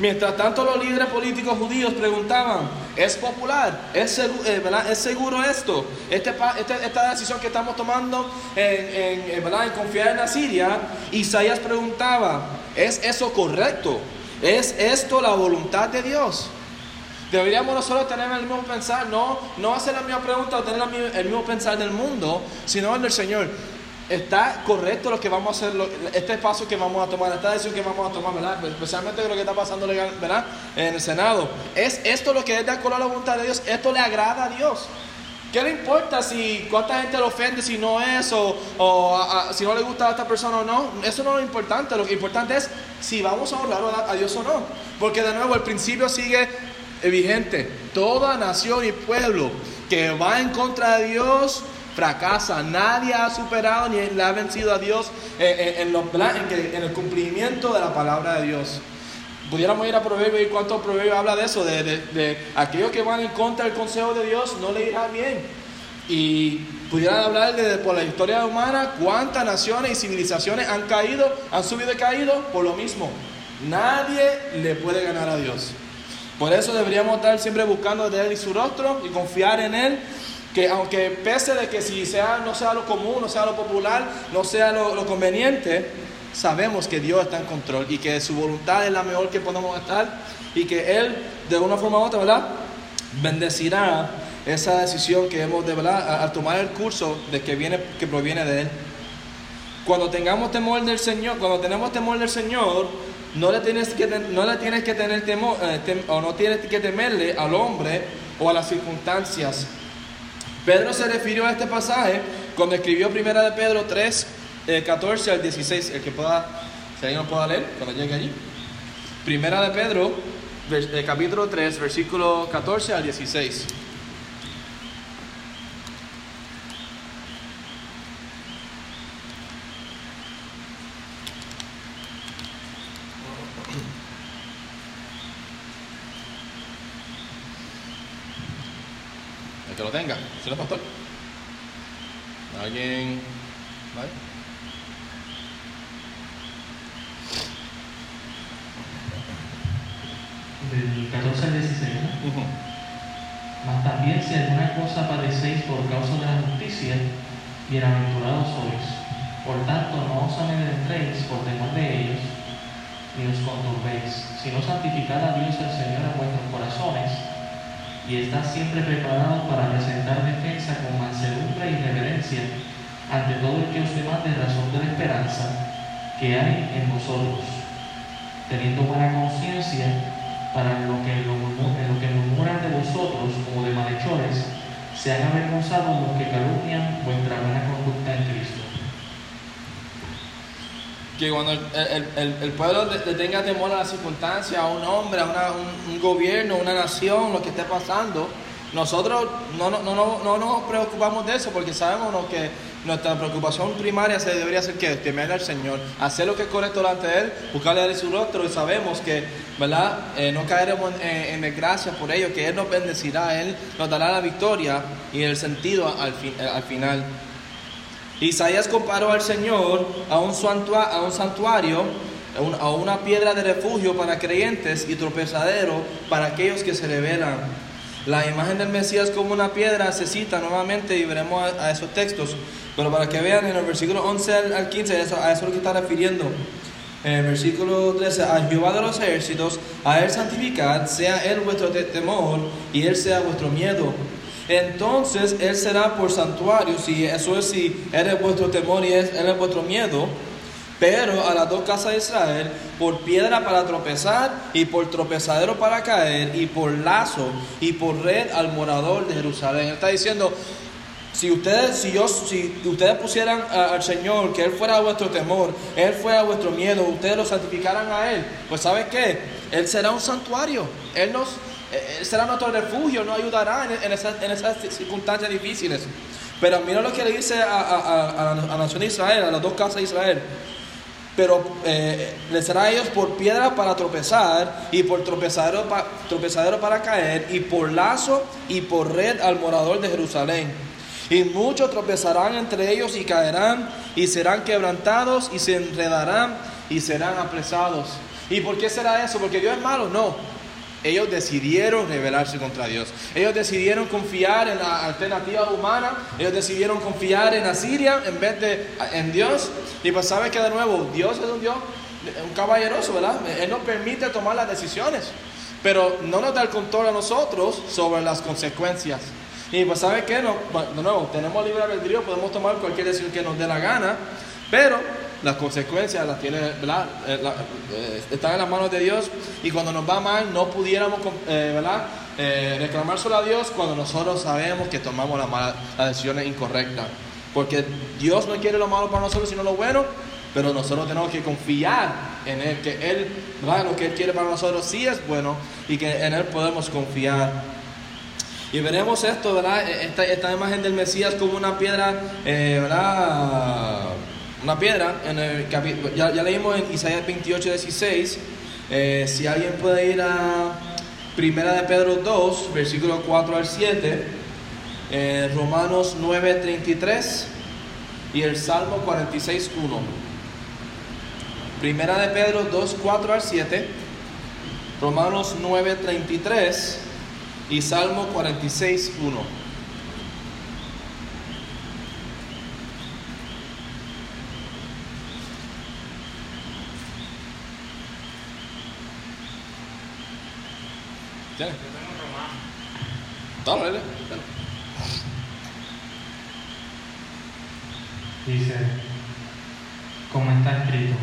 B: Mientras tanto los líderes políticos judíos preguntaban, ¿es popular? ¿Es, segu- eh. ¿Es seguro esto? Este, este- esta decisión que estamos tomando en, en, ¿verdad? en confiar en Asiria, Isaías preguntaba, ¿es eso correcto? ¿Es esto la voluntad de Dios? Deberíamos nosotros tener el mismo pensar, no, no hacer la misma pregunta o tener el mismo pensar del mundo, sino el del Señor. ¿Está correcto lo que vamos a hacer, este paso que vamos a tomar, esta decisión que vamos a tomar, ¿verdad? Especialmente lo que está pasando legal, ¿verdad? En el Senado. ¿Es esto lo que es de acuerdo a la voluntad de Dios? ¿Esto le agrada a Dios? ¿Qué le importa si cuánta gente lo ofende, si no es, o, si no le gusta a esta persona o no? Eso no es lo importante. Lo importante es si vamos a honrar a Dios o no. Porque de nuevo el principio sigue vigente. Toda nación y pueblo que va en contra de Dios fracasa. Nadie ha superado ni le ha vencido a Dios en, en- en los pla- en que- en el cumplimiento de la palabra de Dios. Pudiéramos ir a Proverbios y cuántos Proverbios habla de eso, de, de- de aquellos que van en contra del consejo de Dios, no le irá bien. Y pudieran hablar de por la historia humana cuántas naciones y civilizaciones han caído, han subido y caído por lo mismo. Nadie le puede ganar a Dios. Por eso deberíamos estar siempre buscando de Él y su rostro y confiar en Él. Que aunque pese de que si sea, no sea lo común, no sea lo popular, no sea lo, conveniente, sabemos que Dios está en control y que su voluntad es la mejor que podemos estar y que Él, de una forma u otra, ¿verdad? Bendecirá esa decisión que hemos de, ¿verdad? Al tomar el curso de que, viene, que proviene de Él. Cuando tengamos temor del Señor, cuando tenemos temor del Señor, no le tienes que, no le tienes que tener temor, eh, tem- o no tienes que temerle al hombre o a las circunstancias. Pedro se refirió a este pasaje cuando escribió primera de Pedro 3, eh, 14 al 16. El que pueda, si alguien lo pueda leer cuando llegue allí. Primera de Pedro, vers- eh, capítulo 3, versículo 14 al 16. El que lo tenga, si no, pastor. ¿Vale?
C: Del 14 al 16, ¿no? Mas también si alguna cosa padecéis por causa de la justicia, bienaventurados sois. Por tanto, no os amedrentéis por temor de ellos, ni os conturbéis, sino santificad a Dios el Señor en vuestros corazones, y estad siempre preparados para presentar defensa con mansedumbre y reverencia ante todo el que os demande razón de la esperanza que hay en vosotros, teniendo buena conciencia para lo que, en lo que murmuran de vosotros como de malhechores, sean avergonzados los que calumnian vuestra buena conducta en Cristo.
B: que cuando el, el- el- el pueblo le, tenga temor a las circunstancias, a un hombre, a una- un, un gobierno, una nación, lo que esté pasando, nosotros no, no, no, no, no nos preocupamos de eso porque sabemos que nuestra preocupación primaria se debería ser que temer al Señor, hacer lo que es correcto delante de Él, buscarle a Él su rostro y sabemos que, ¿verdad? Eh, no caeremos en, en- desgracia por ello, que Él nos bendecirá, Él nos dará la victoria y el sentido al, fin- al final. Isaías comparó al Señor a un, santua- a un santuario, a una piedra de refugio para creyentes y tropezadero para aquellos que se rebelan. La imagen del Mesías como una piedra se cita nuevamente y veremos a, a esos textos. Pero para que vean en el versículo 11 al, al 15, a eso, a eso es lo que está refiriendo. En el versículo 13, a Jehová de los ejércitos, a Él santificad, sea Él vuestro te- temor y Él sea vuestro miedo. Entonces Él será por santuario, si eso es si Él es vuestro temor y Él es vuestro miedo. Pero a las dos casas de Israel, por piedra para tropezar y por tropezadero para caer y por lazo y por red al morador de Jerusalén. Él está diciendo, si ustedes, si yo, si ustedes pusieran a- al Señor, que Él fuera vuestro temor, Él fuera vuestro miedo, ustedes lo santificaran a Él, pues ¿sabes qué? Él será un santuario, Él nos, eh, Él será nuestro refugio, nos ayudará en, en esas, en esas circunstancias difíciles. Pero mira lo que le dice a, a- a- a la nación de Israel, a las dos casas de Israel. Pero eh, les será a ellos por piedra para tropezar y por tropezadero, tropezadero para caer y por lazo y por red al morador de Jerusalén. Y muchos tropezarán entre ellos y caerán y serán quebrantados y se enredarán y serán apresados. ¿Y por qué será eso? ¿Porque Dios es malo? No. Ellos decidieron rebelarse contra Dios. Ellos decidieron confiar en la alternativa humana. Ellos decidieron confiar en Asiria en vez de en Dios. Y pues sabe que de nuevo, Dios es un Dios, un caballeroso, ¿verdad? Él nos permite tomar las decisiones. Pero no nos da el control a nosotros sobre las consecuencias. Y pues sabe que no, de nuevo, tenemos libre albedrío, podemos tomar cualquier decisión que nos dé la gana. Pero las consecuencias las tiene, ¿verdad? Eh, la- eh, están en las manos de Dios y cuando nos va mal no pudiéramos eh, ¿verdad? Eh, reclamárselo a Dios cuando nosotros sabemos que tomamos las, malas- las decisiones incorrectas. Porque Dios no quiere lo malo para nosotros, sino lo bueno, pero nosotros tenemos que confiar en Él, que Él, ¿verdad? lo que Él quiere para nosotros sí es bueno y que en Él podemos confiar. Y veremos esto, ¿verdad? Esta, esta imagen del Mesías como una piedra, ¿verdad? Una piedra, en el ya, ya leímos en Isaías 28, 16. Eh, si alguien puede ir a Primera de Pedro 2, versículo 4 al 7, eh, Romanos 9, 33 y el Salmo 46, 1. Primera de Pedro 2, 4 al 7, Romanos 9, 33 y Salmo 46, 1. ¿Tienes? Dale, dale, dale.
D: Dice, como está escrito,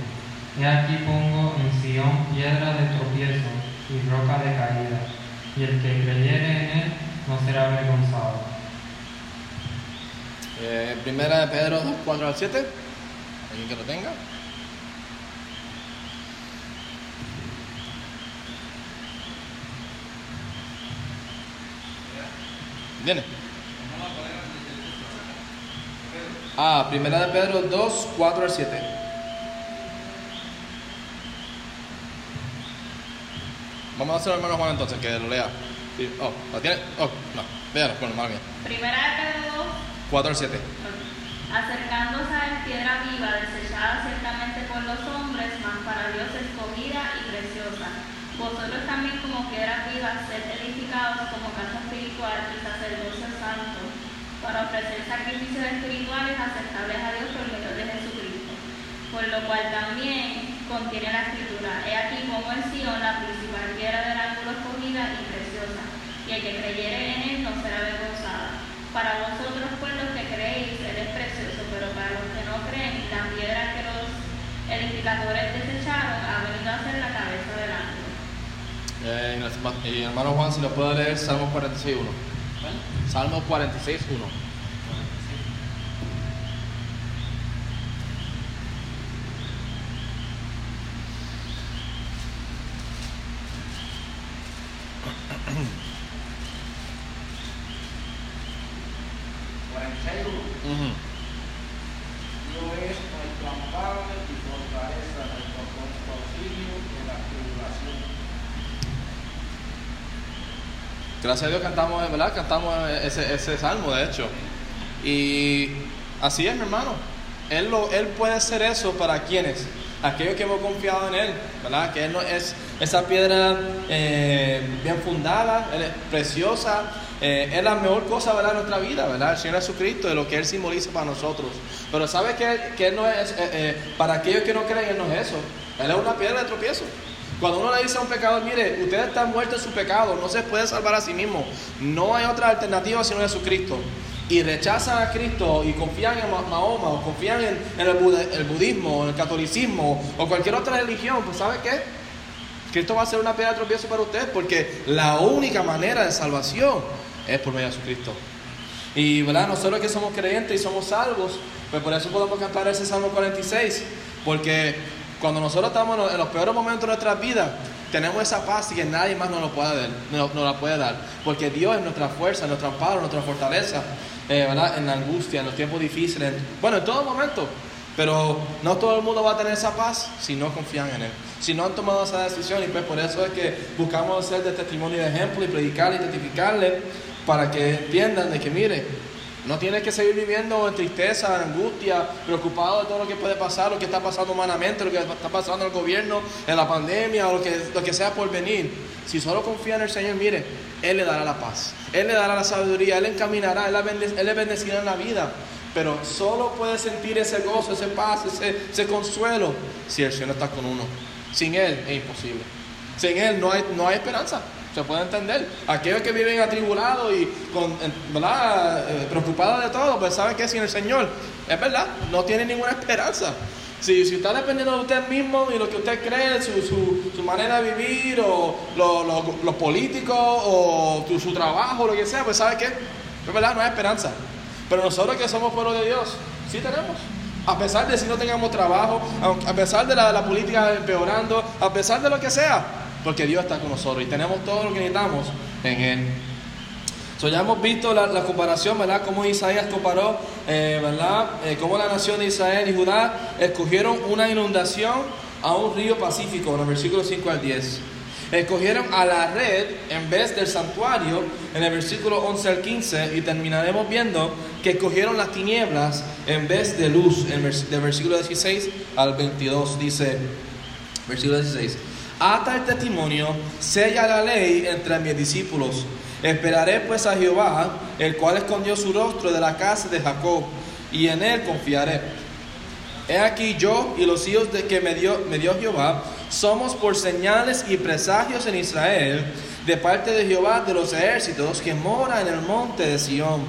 D: he aquí pongo en Sion piedra de tropiezo y roca de caída, y el que creyere en él no será avergonzado.
B: Eh, primera de Pedro 2, 4 al 7. ¿Alguien que lo tenga? Viene. Ah, primera de Pedro 2, 4 al 7. Vamos a hacer hermano Juan entonces, que lo lea. Oh, ¿lo tiene? Oh, no. Véalo, bueno, madre mía.
E: Primera de Pedro 2,
B: 4 al 7.
E: acercándose a él piedra viva, desechada ciertamente por los hombres, mas para Dios escogida y preciosa. Vosotros también como vivas, sed edificados como casa espiritual y sacerdocio santo, para ofrecer sacrificios espirituales aceptables a Dios por medio de Jesucristo. Por lo cual también contiene la escritura, he aquí pongo en Sion la principal piedra del ángulo escogida y preciosa, y el que creyere en él no será avergonzada. Para vosotros pues los que creéis, él es precioso, pero para los que no creen, la piedra que los edificadores desecharon ha venido a ser la cabeza del ángulo.
B: Eh, y nos- y hermano Juan, si nos puede leer Salmo 46, 1. Salmo 46, 1. Ujú.
F: No es nuestro amparo y fortaleza, nuestro auxilio en la tribulación.
B: Gracias a Dios cantamos, ¿verdad? Cantamos ese, salmo, de hecho. Y así es, mi hermano. Él, puede hacer eso para quienes, aquellos que hemos confiado en Él, ¿verdad? Que Él no es esa piedra eh, bien fundada, Él es preciosa, eh, es la mejor cosa, ¿verdad? Nuestra vida, ¿verdad? El Señor Jesucristo, de lo que Él simboliza para nosotros. Pero ¿sabe que, que Él no es, eh, para aquellos que no creen, Él no es eso. Él es una piedra de tropiezo. Cuando uno le dice a un pecador, mire, usted está muerto en su pecado, no se puede salvar a sí mismo, no hay otra alternativa sino Jesucristo. Y rechazan a Cristo y confían en Ma- Mahoma o confían en, el, budismo, en el catolicismo o cualquier otra religión, pues ¿sabe qué? Cristo va a ser una piedra de para usted porque la única manera de salvación es por medio de Jesucristo. Y ¿verdad? nosotros que somos creyentes y somos salvos, pues por eso podemos cantar ese Salmo 46, porque cuando nosotros estamos en los- peores momentos de nuestras vidas, tenemos esa paz que nadie más nos, la puede dar, porque Dios es nuestra fuerza, nuestro amparo, nuestra fortaleza, eh, ¿verdad? en la angustia, en los tiempos difíciles, en- bueno, en todo momento. Pero no todo el mundo va a tener esa paz si no confían en Él. Si no han tomado esa decisión y pues por eso es que buscamos ser de testimonio y de ejemplo y predicarle y testificarle para que entiendan de que mire, no tienes que seguir viviendo en tristeza, angustia, preocupado de todo lo que puede pasar, lo que está pasando humanamente, lo que está pasando en el gobierno, en la pandemia o lo que, lo que sea por venir. Si solo confía en el Señor, mire, Él le dará la paz, Él le dará la sabiduría, Él le encaminará, Él, Él le bendecirá en la vida. Pero solo puede sentir ese gozo, ese paz, ese, ese consuelo si el Señor está con uno. Sin Él es imposible. Sin Él no hay, no hay esperanza. Se puede entender. Aquellos que viven atribulados y con, eh, preocupados de todo, pues saben que sin el Señor, es verdad, no tienen ninguna esperanza. Si, si está dependiendo de usted mismo y lo que usted cree, su, su, manera de vivir, o lo- lo- los políticos, o su, su trabajo, lo que sea, pues sabe que, es verdad, no hay esperanza. Pero nosotros que somos pueblo de Dios, sí tenemos. A pesar de si no tengamos trabajo, a pesar de la, la política empeorando, a pesar de lo que sea, porque Dios está con nosotros y tenemos todo lo que necesitamos en Él. So, ya hemos visto la, la comparación, ¿verdad? Cómo Isaías comparó, eh, ¿verdad? Eh, cómo la nación de Israel y Judá escogieron una inundación a un río pacífico, en los versículos 5 al 10. Escogieron a la red en vez del santuario, en el versículo 11 al 15, y terminaremos viendo que escogieron las tinieblas en vez de luz, en vers- versículo 16 al 22, dice, versículo 16. Ata el testimonio, sella la ley entre mis discípulos. Esperaré pues a Jehová, el cual escondió su rostro de la casa de Jacob, y en él confiaré. He aquí yo y los hijos de que me dio, me Jehová, somos por señales y presagios en Israel, de parte de Jehová de los ejércitos, que mora en el monte de Sión.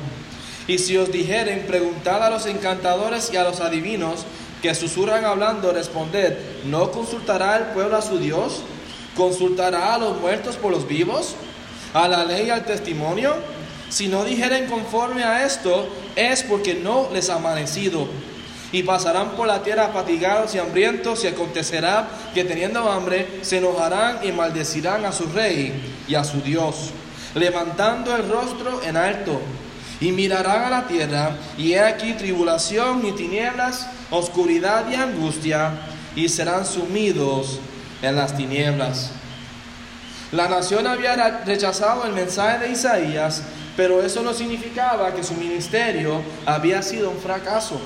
B: Y si os dijeren, preguntad a los encantadores y a los adivinos que susurran hablando, responded, ¿no consultará el pueblo a su Dios? ¿Consultará a los muertos por los vivos? ¿A la ley y al testimonio? Si no dijeren conforme a esto, es porque no les ha amanecido. Y pasarán por la tierra fatigados y hambrientos, y acontecerá que teniendo hambre se enojarán y maldecirán a su rey y a su Dios, levantando el rostro en alto. Y mirarán a la tierra, y he aquí tribulación y tinieblas, oscuridad y angustia, y serán sumidos en las tinieblas. La nación había rechazado el mensaje de Isaías, pero eso no significaba que su ministerio había sido un fracaso.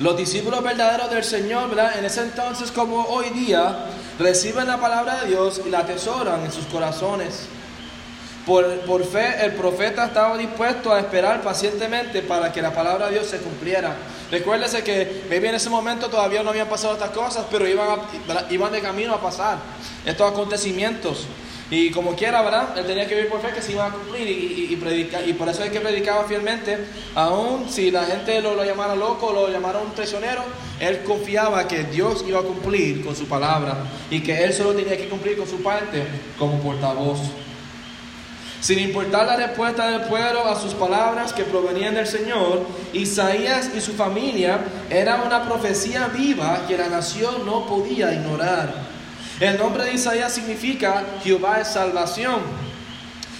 B: Los discípulos verdaderos del Señor. En ese entonces como hoy día, reciben la palabra de Dios y la atesoran en sus corazones. Por, por fe, el profeta estaba dispuesto a esperar pacientemente para que la palabra de Dios se cumpliera. Recuérdese que maybe en ese momento todavía no habían pasado estas cosas, pero iban, iban de camino a pasar estos acontecimientos. Y como quiera, ¿verdad? Él tenía que vivir por fe que se iban a cumplir y, predicar. Y por eso es que predicaba fielmente. Aún si la gente lo, lo llamara loco lo llamara un traicionero, él confiaba que Dios iba a cumplir con su palabra y que él solo tenía que cumplir con su parte como portavoz. Sin importar la respuesta del pueblo a sus palabras que provenían del Señor, Isaías y su familia era una profecía viva que la nación no podía ignorar. El nombre de Isaías significa Jehová es salvación.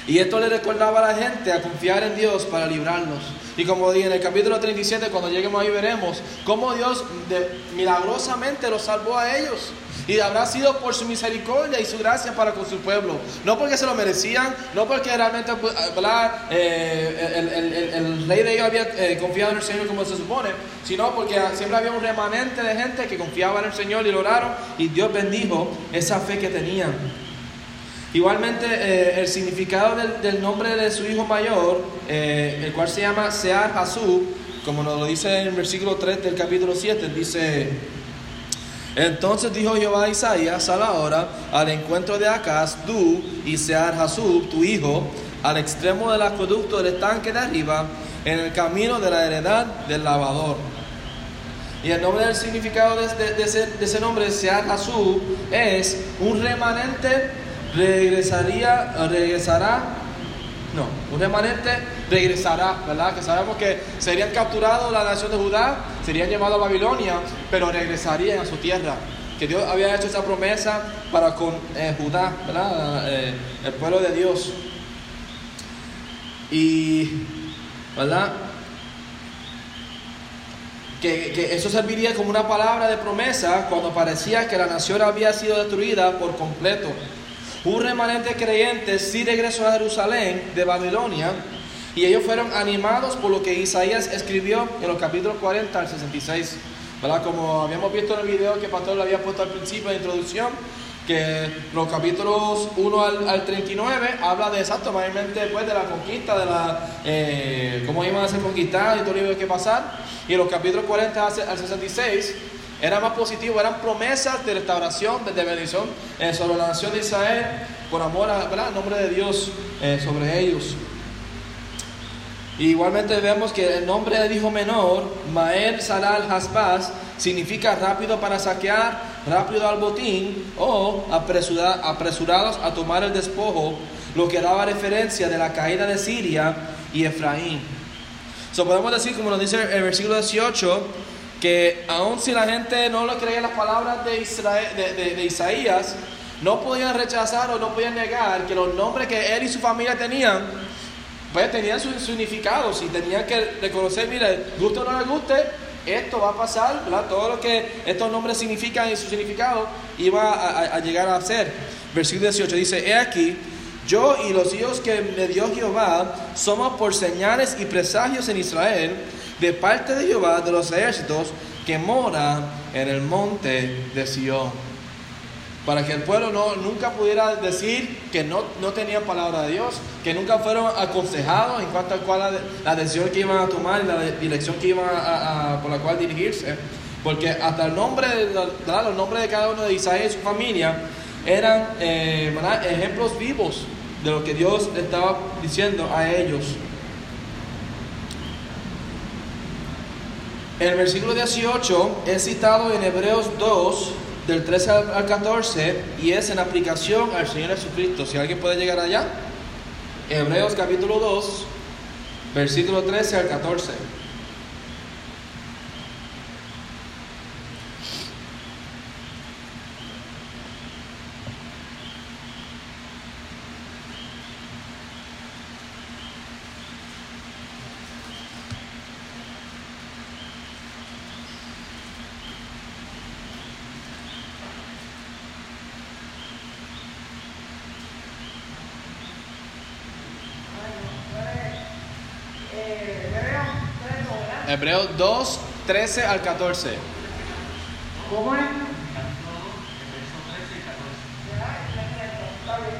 B: Y esto le recordaba a la gente a confiar en Dios para librarlos. Y como dije en el capítulo 37, cuando lleguemos ahí veremos cómo Dios milagrosamente los salvó a ellos. Y habrá sido por su misericordia y su gracia para con su pueblo. No porque se lo merecían, no porque realmente pues, ¿verdad? Eh, el, el- el- el rey de ellos había eh, confiado en el Señor como se supone, sino porque siempre había un remanente de gente que confiaba en el Señor y lo oraron y Dios bendijo esa fe que tenían. Igualmente, eh, el significado del, nombre de su hijo mayor, eh, el cual se llama Sear Hasub, como nos lo dice en el versículo 3 del capítulo 7, dice: Entonces dijo Jehová a Isaías: Sal ahora al encuentro de Acaz, tú y Sear Hasub, tu hijo, al extremo del acueducto del estanque de arriba, en el camino de la heredad del lavador. Y el nombre del significado de ese nombre, Sear Hasub, es un remanente regresaría, regresará, no, un remanente regresará, ¿verdad? Que sabemos que serían capturados la nación de Judá, serían llevados a Babilonia, pero regresarían a su tierra. Que Dios había hecho esa promesa para con eh, Judá, ¿verdad? Eh, el pueblo de Dios. Y, ¿verdad? que, que eso serviría como una palabra de promesa cuando parecía que la nación había sido destruida por completo. Un remanente creyente sí regresó a Jerusalén de Babilonia y ellos fueron animados por lo que Isaías escribió en los capítulos 40 al 66. ¿verdad? Como habíamos visto en el video que Pastor le había puesto al principio de introducción, que los capítulos 1 al, al 39 habla de exacto, mayormente después de la conquista, de la eh, cómo iban a ser conquistados y todo lo que pasar. Y los capítulos 40 al al 66 era más positivo, eran promesas de restauración, de, bendición eh, sobre la nación de Israel, por amor al nombre de Dios eh, sobre ellos. Igualmente vemos que el nombre del hijo menor, Maer Salal Hasbaz, significa rápido para saquear, rápido al botín o apresura- apresurados a tomar el despojo, lo que daba referencia de la caída de Siria y Efraín. So, podemos decir, como nos dice el versículo 18, que aun si la gente no le creía las palabras de- de Isaías, no podían rechazar o no podían negar que los nombres que él y su familia tenían, pues tenían sus significados y tenían que reconocer, mire, guste o no le guste, esto va a pasar, ¿verdad? Todo lo que estos nombres significan y su significado iba a, a- a llegar a ser. Versículo 18 dice, he aquí, yo y los hijos que me dio Jehová somos por señales y presagios en Israel de parte de Jehová de los ejércitos que mora en el monte de Sión para que el pueblo no, nunca pudiera decir que no, no tenían palabra de Dios, que nunca fueron aconsejados en cuanto a cuál la, la decisión que iban a tomar, la dirección que iban a, a- por la cual dirigirse, porque hasta el nombre, ¿verdad? los nombres de cada uno de Isaías y su familia eran eh, ejemplos vivos de lo que Dios estaba diciendo a ellos. El versículo 18 es citado en Hebreos 2, del 13 al al 14, y es en aplicación al Señor Jesucristo. Si alguien puede llegar allá, Hebreos capítulo 2, versículo 13 al 14. Hebreos 2, 13 al 14.
F: ¿Cómo es?
E: Está bien.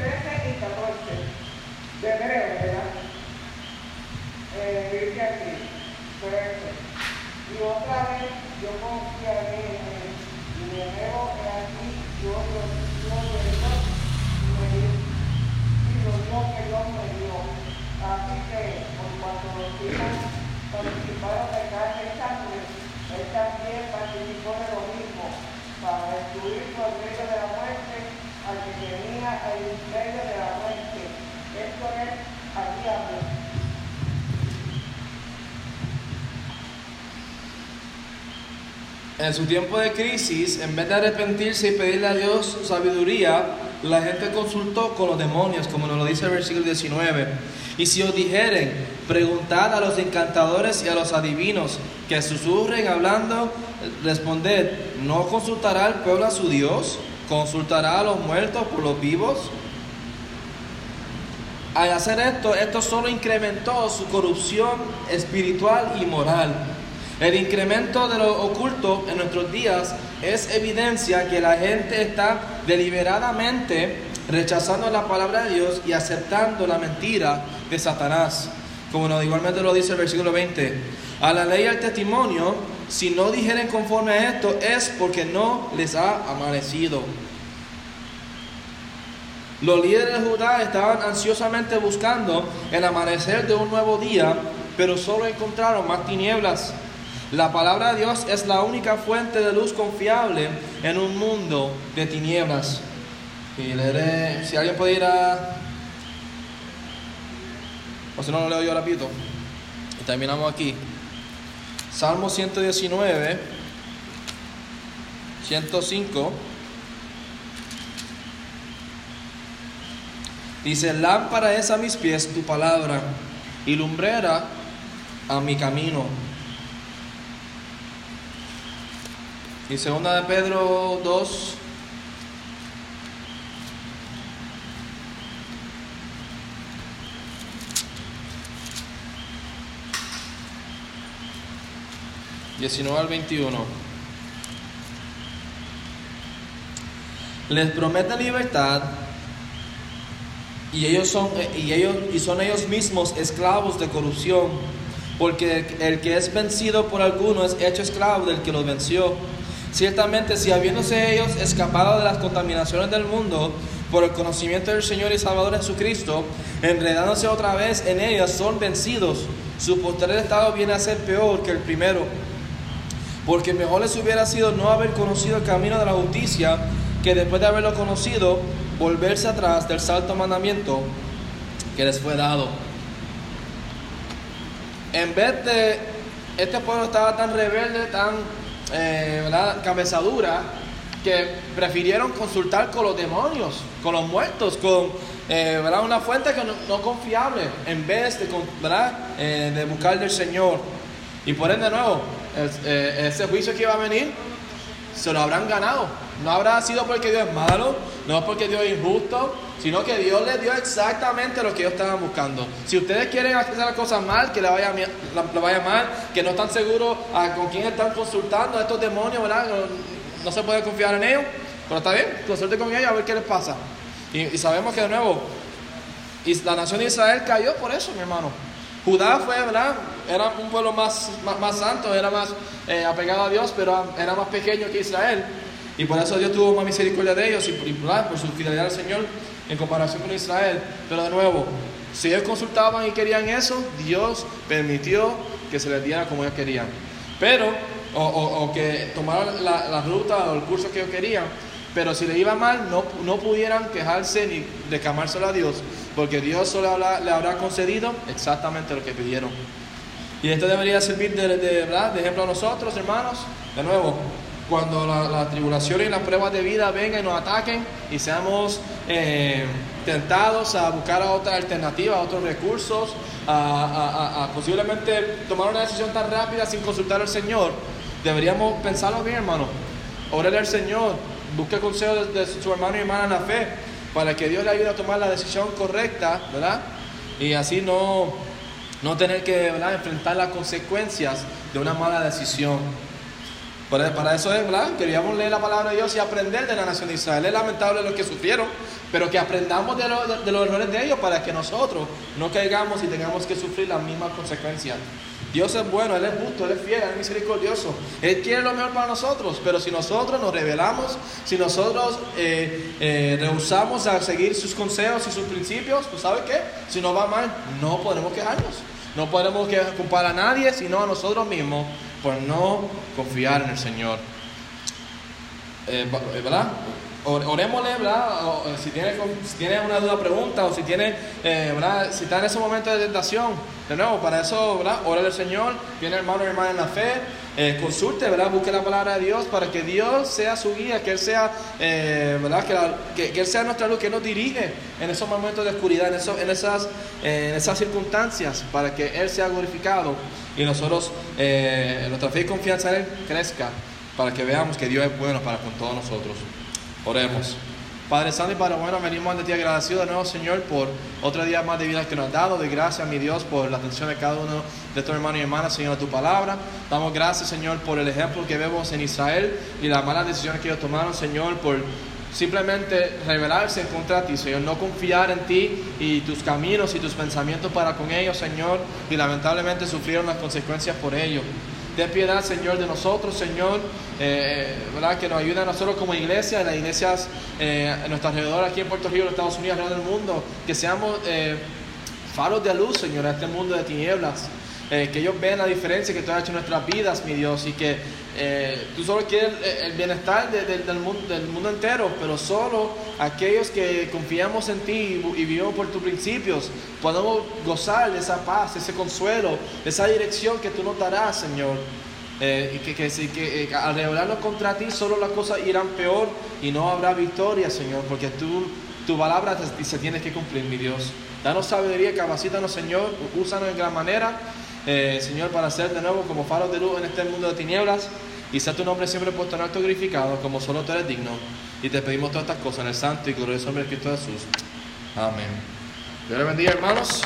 E: 13 y 14.
F: De Hebreo, ¿verdad? Eh, dice aquí, 13. Y otra vez yo confiaré en él, y me veo que aquí yo lo yo lo Dios me dio, y lo dio que Dios me dio. Así que, por cuanto los hijos participaron de carne y sangre, él también participó de lo mismo, para destruir por medio de la muerte al que tenía el imperio de la muerte. Esto es al diablo.
B: En su tiempo de crisis, en vez de arrepentirse y pedirle a Dios sabiduría, la gente consultó con los demonios, como nos lo dice el versículo 19. Y si os dijeren, preguntad a los encantadores y a los adivinos que susurren hablando, responded, ¿no consultará el pueblo a su Dios? ¿Consultará a los muertos por los vivos? Al hacer esto, esto solo incrementó su corrupción espiritual y moral. El incremento de lo oculto en nuestros días es evidencia que la gente está deliberadamente rechazando la palabra de Dios y aceptando la mentira de Satanás. Como igualmente lo dice el versículo 20. A la ley y al testimonio, si no dijeren conforme a esto, es porque no les ha amanecido. Los líderes de Judá estaban ansiosamente buscando el amanecer de un nuevo día, pero solo encontraron más tinieblas. La palabra de Dios es la única fuente de luz confiable en un mundo de tinieblas. Y leeré, si alguien puede ir a... O si no, lo leo yo rápido. Y terminamos aquí. Salmo 119, 105. Dice, lámpara es a mis pies tu palabra y lumbrera a mi camino. Y segunda de Pedro 2. Diecinueve al 21. Les promete libertad y ellos son y ellos y son ellos mismos esclavos de corrupción, porque el que es vencido por alguno es hecho esclavo del que lo venció. Ciertamente, si habiéndose ellos escapado de las contaminaciones del mundo por el conocimiento del Señor y Salvador Jesucristo, enredándose otra vez en ellas, son vencidos. Su posterior estado viene a ser peor que el primero. Porque mejor les hubiera sido no haber conocido el camino de la justicia, que después de haberlo conocido, volverse atrás del salto mandamiento que les fue dado. En vez de, este pueblo estaba tan rebelde, tan eh, cabezadura, que prefirieron consultar con los demonios, con los muertos, con eh, una fuente que no, no confiable, en vez. Eh, de buscar del Señor. Y por ende, de nuevo, el- eh, ese juicio que iba a venir, se lo habrán ganado. No habrá sido porque Dios es malo, no porque Dios es injusto, sino que Dios les dio exactamente lo que ellos estaban buscando. Si ustedes quieren hacer las cosas mal, que le vaya, la- le vaya mal, que no están seguros a con quién están consultando a estos demonios, ¿verdad? No, se puede confiar en ellos, pero está bien, consulte con ellos a ver qué les pasa. Y, sabemos que de nuevo, la nación de Israel cayó por eso, mi hermano. Judá fue, ¿verdad? Era un pueblo más, más, más santo, era más eh, apegado a Dios, pero era más pequeño que Israel. Y por eso Dios tuvo más misericordia de ellos y por, por su fidelidad al Señor en comparación con Israel. Pero de nuevo, si ellos consultaban y querían eso, Dios permitió que se les diera como ellos querían. Pero, o, o- o que tomaran la, la ruta o el curso que ellos querían, pero si le iba mal, no, no pudieran quejarse ni reclamárselo a Dios, porque Dios solo habrá- le habrá concedido exactamente lo que pidieron. Y esto debería servir de, de- ¿verdad? de ejemplo a nosotros, hermanos. De nuevo, cuando la, la tribulación y las pruebas de vida vengan y nos ataquen y seamos eh, tentados a buscar otra alternativa, otros recursos, a, a- posiblemente tomar una decisión tan rápida sin consultar al Señor, deberíamos pensarlo bien, hermano. Órale al Señor, busque consejo de, de su hermano y hermana en la fe, para que Dios le ayude a tomar la decisión correcta, ¿verdad? Y así no, no tener que enfrentar las consecuencias de una mala decisión. Para, para eso es, ¿verdad? Queríamos leer la palabra de Dios y aprender de la nación de Israel. Es lamentable lo que sufrieron, pero que aprendamos de, lo- de- los errores de ellos para que nosotros no caigamos y tengamos que sufrir las mismas consecuencias. Dios es bueno, Él es justo, Él es fiel, Él es misericordioso. Él quiere lo mejor para nosotros, pero si nosotros nos rebelamos, si nosotros eh, eh, rehusamos a seguir sus consejos y sus principios, pues ¿sabe qué? Si nos va mal, no podemos quejarnos. No podemos que- culpar a nadie, sino a nosotros mismos por no confiar en el Señor. Eh, eh, ¿Verdad? or- orémosle, ¿verdad? Eh, si tiene, si tiene una duda, pregunta, o si tiene, ¿verdad? Si está en ese momento de tentación, de nuevo, para eso, ¿verdad? Órale al Señor, viene hermano y hermana en la fe, eh, consulte, ¿verdad? Busque la palabra de Dios para que Dios sea su guía, que Él sea, eh, ¿verdad? Que, que- Él sea nuestra luz, que nos dirige en esos momentos de oscuridad, en, eso- en, esas, eh, en esas circunstancias, para que Él sea glorificado y nosotros, nuestra fe y confianza en Él crezca, para que veamos que Dios es bueno para con todos nosotros. Oremos. Padre Santo y Padre bueno, venimos ante ti agradecidos de nuevo, Señor, por otro día más de vida que nos has dado. De gracias, mi Dios, por la atención de cada uno de estos hermanos y hermanas, Señor, a tu palabra. Damos gracias, Señor, por el ejemplo que vemos en Israel y las malas decisiones que ellos tomaron, Señor, por simplemente rebelarse en contra de ti, Señor, no confiar en ti y tus caminos y tus pensamientos para con ellos, Señor, y lamentablemente sufrieron las consecuencias por ello. Ten piedad, Señor, de nosotros, Señor, eh, ¿verdad? que nos ayude a nosotros como iglesia, en las iglesias eh, a nuestro alrededor, aquí en Puerto Rico, en Estados Unidos, alrededor del mundo, que seamos eh, faros de luz, Señor, a este mundo de tinieblas. Eh, que ellos vean la diferencia que tú has hecho en nuestras vidas, mi Dios, y que eh, tú solo quieres el, el bienestar de- de- del, mundo, entero, pero solo aquellos que confiamos en ti y, vivimos por tus principios, podemos gozar de esa paz, ese consuelo, esa dirección que tú nos darás, Señor. Eh, y que, que, que, eh, al rebelarnos contra ti, solo las cosas irán peor y no habrá victoria, Señor, porque tú, tu palabra te- se tiene que cumplir, mi Dios. Danos sabiduría, capacítanos, Señor, úsanos en gran manera, eh, Señor, para ser de nuevo como faros de luz en este mundo de tinieblas y sea tu nombre siempre puesto en alto glorificado, como solo tú eres digno. Y te pedimos todas estas cosas en el santo y glorioso nombre de Cristo Jesús. Amén. Dios les bendiga, hermanos.